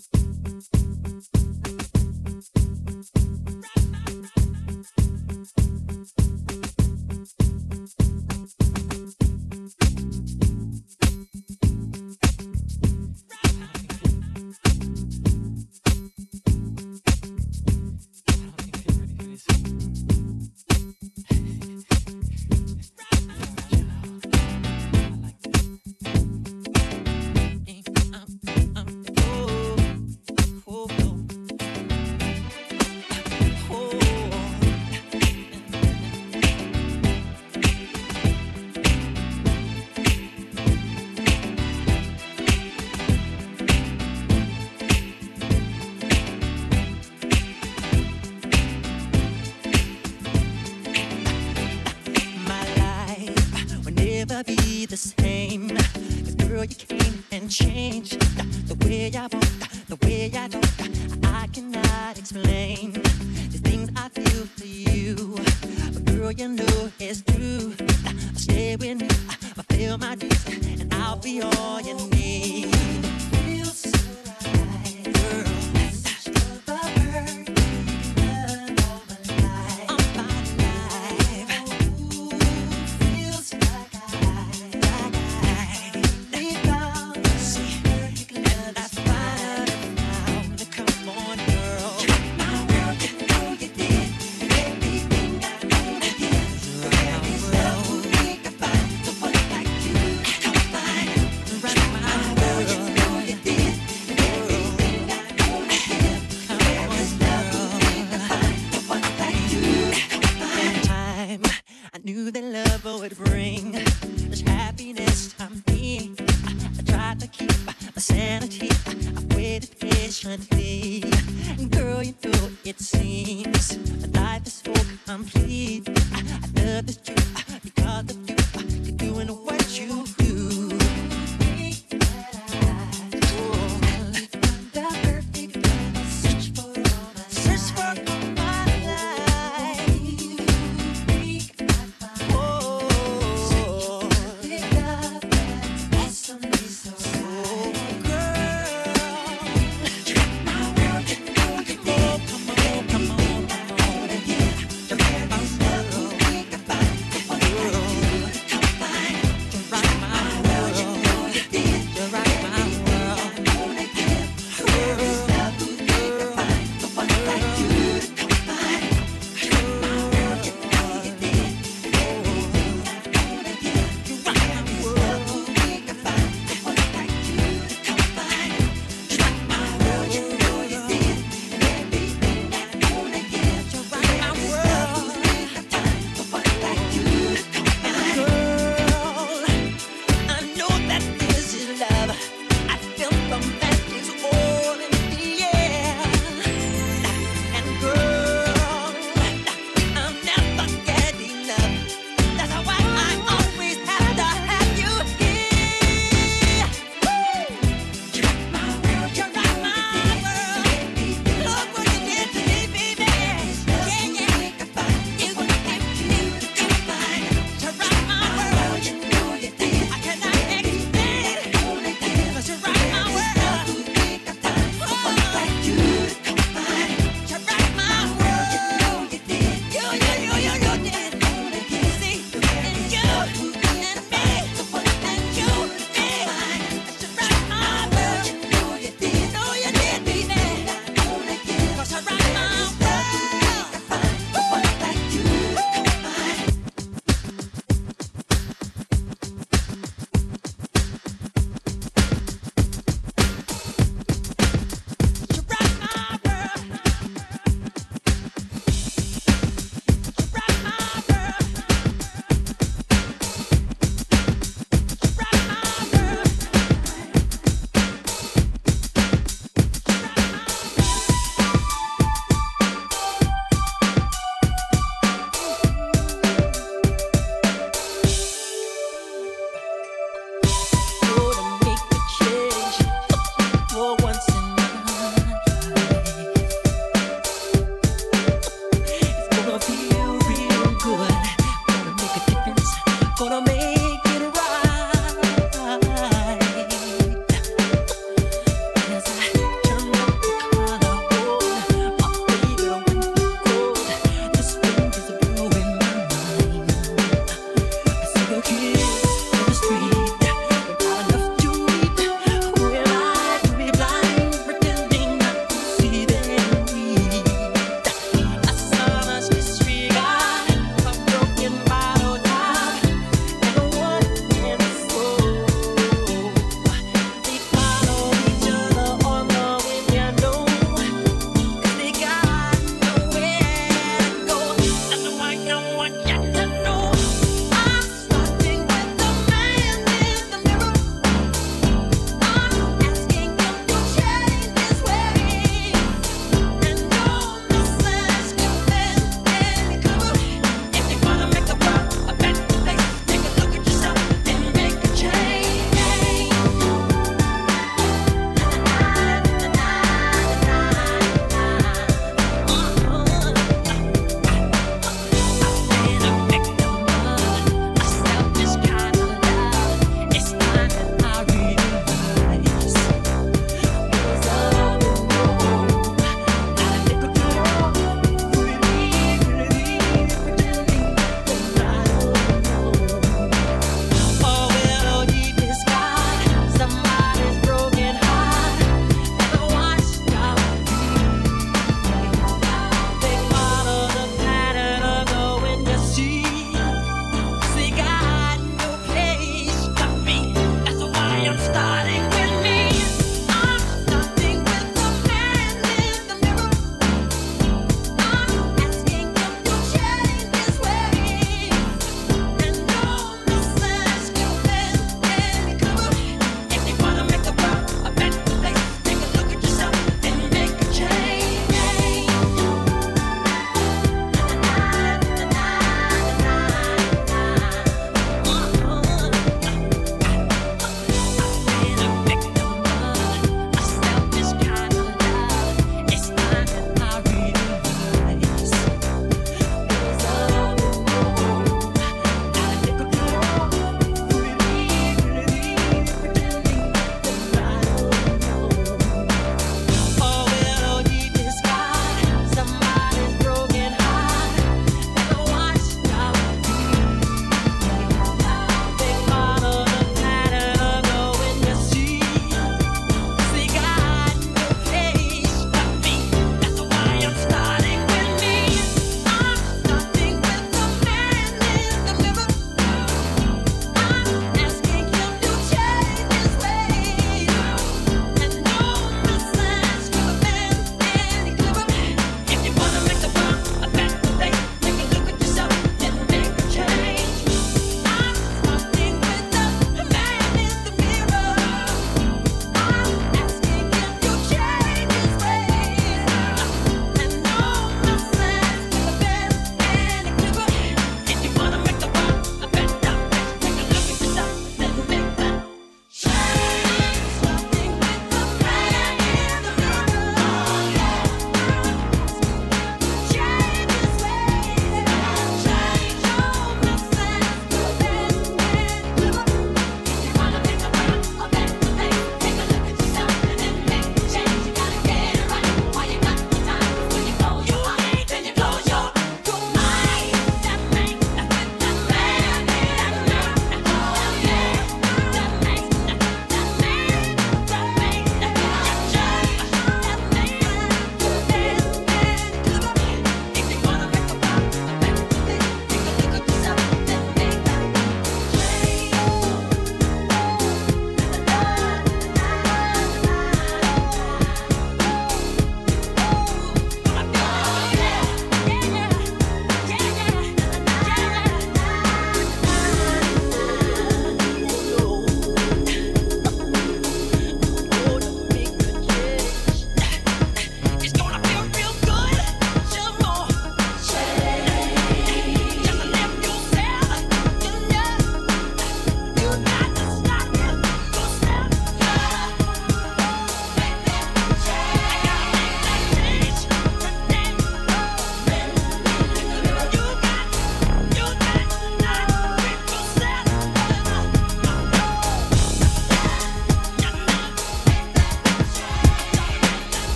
thank you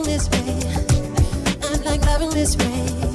this way. I like loving this way.